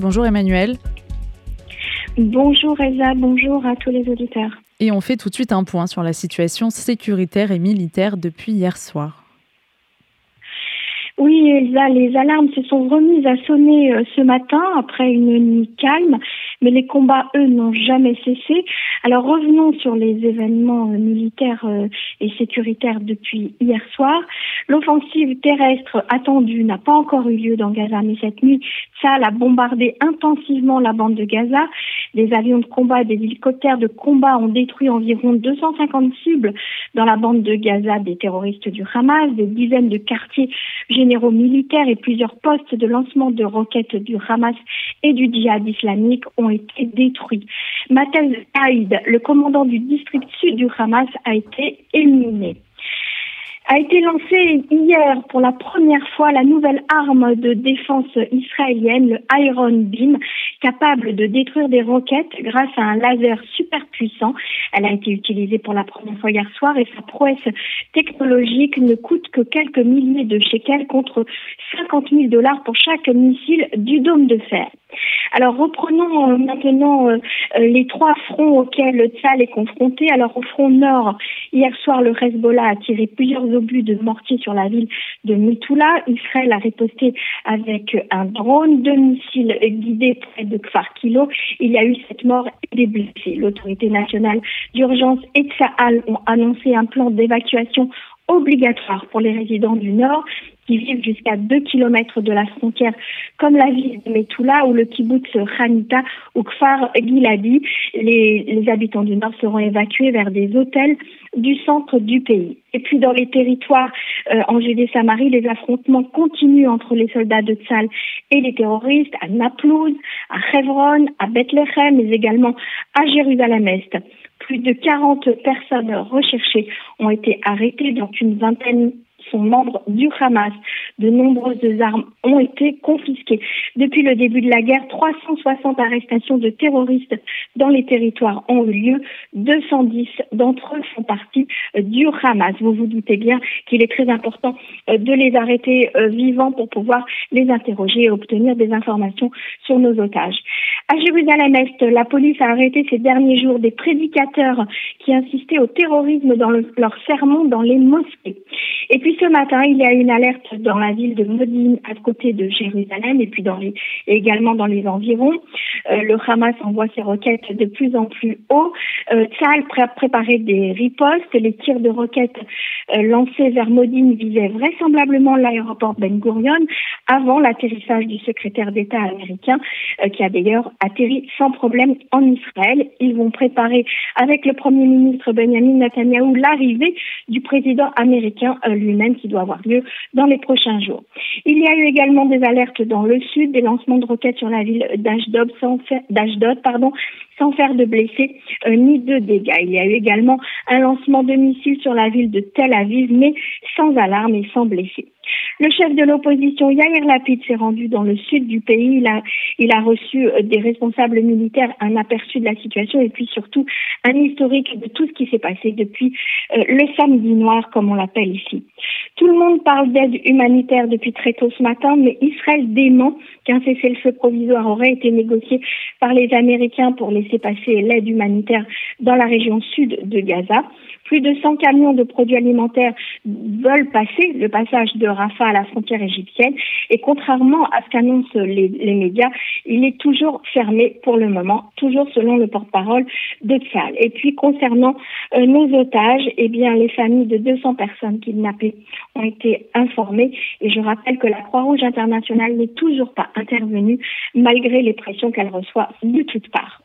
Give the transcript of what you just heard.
Bonjour Emmanuel. Bonjour Elsa, bonjour à tous les auditeurs. Et on fait tout de suite un point sur la situation sécuritaire et militaire depuis hier soir. Oui, Elsa, les alarmes se sont remises à sonner euh, ce matin après une nuit calme, mais les combats, eux, n'ont jamais cessé. Alors revenons sur les événements militaires euh, et sécuritaires depuis hier soir. L'offensive terrestre attendue n'a pas encore eu lieu dans Gaza, mais cette nuit, ça a bombardé intensivement la bande de Gaza. Des avions de combat, des hélicoptères de combat ont détruit environ 250 cibles dans la bande de Gaza des terroristes du Hamas, des dizaines de quartiers généraux militaires et plusieurs postes de lancement de roquettes du Hamas et du djihad islamique ont été détruits. Matel Haïd, le commandant du district sud du Hamas, a été éliminé a été lancée hier pour la première fois la nouvelle arme de défense israélienne, le Iron Beam, capable de détruire des roquettes grâce à un laser super puissant. Elle a été utilisée pour la première fois hier soir et sa prouesse technologique ne coûte que quelques milliers de shekels contre 50 000 dollars pour chaque missile du dôme de fer. Alors reprenons euh, maintenant euh, euh, les trois fronts auxquels Tzal est confronté. Alors au front nord, hier soir, le Hezbollah a tiré plusieurs obus de mortier sur la ville de Mitoula. Israël a riposté avec un drone, deux missiles guidés près de Kfar Kilo. Il y a eu cette mort et des blessés. L'autorité nationale d'urgence et Tsahal ont annoncé un plan d'évacuation obligatoire pour les résidents du Nord qui vivent jusqu'à 2 km de la frontière, comme la ville de Metula ou le kibbutz Hanita ou Kfar Giladi. Les, les habitants du Nord seront évacués vers des hôtels du centre du pays. Et puis dans les territoires euh, en Judée-Samarie, les affrontements continuent entre les soldats de Tzal et les terroristes à Naplouse, à Hebron, à Bethléem, mais également à Jérusalem-Est. Plus de 40 personnes recherchées ont été arrêtées, dont une vingtaine sont membres du Hamas. De nombreuses armes ont été confisquées. Depuis le début de la guerre, 360 arrestations de terroristes dans les territoires ont eu lieu. 210 d'entre eux font partie euh, du Hamas. Vous vous doutez bien qu'il est très important euh, de les arrêter euh, vivants pour pouvoir les interroger et obtenir des informations sur nos otages. À Jérusalem-Est, la police a arrêté ces derniers jours des prédicateurs qui insistaient au terrorisme dans leurs sermons dans les mosquées. Et puis ce matin, il y a une alerte dans la ville de Modine, à côté de Jérusalem, et puis dans les, également dans les environs. Euh, le Hamas envoie ses roquettes de plus en plus haut. Euh, Tzal a préparé des ripostes. Les tirs de roquettes euh, lancés vers Modine visaient vraisemblablement l'aéroport Ben Gurion avant l'atterrissage du secrétaire d'État américain, euh, qui a d'ailleurs atterri sans problème en Israël. Ils vont préparer avec le Premier ministre Benjamin Netanyahu l'arrivée du président américain lui-même qui doit avoir lieu dans les prochains jours. Il y a eu également des alertes dans le sud, des lancements de roquettes sur la ville d'Ashdod pardon, sans faire de blessés euh, ni de dégâts. Il y a eu également un lancement de missiles sur la ville de Tel Aviv, mais sans alarme et sans blessés. Le chef de l'opposition, Yair Lapid, s'est rendu dans le sud du pays. Il a, il a reçu euh, des responsables militaires un aperçu de la situation et puis surtout un historique de tout ce qui s'est passé depuis euh, le samedi noir, comme on l'appelle ici. Tout le monde parle d'aide humanitaire depuis très tôt ce matin, mais Israël dément qu'un cessez-le-feu provisoire aurait été négocié par les Américains pour laisser passer l'aide humanitaire dans la région sud de Gaza. Plus de 100 camions de produits alimentaires veulent passer le passage de Rafah à la frontière égyptienne et contrairement à ce qu'annoncent les, médias, il est toujours fermé pour le moment, toujours selon le porte-parole de Tzal. Et puis concernant euh, nos otages, eh bien les familles de 200 personnes kidnappées ont été informées et je rappelle que la Croix-Rouge internationale n'est toujours pas intervenue malgré les pressions qu'elle reçoit de toutes parts.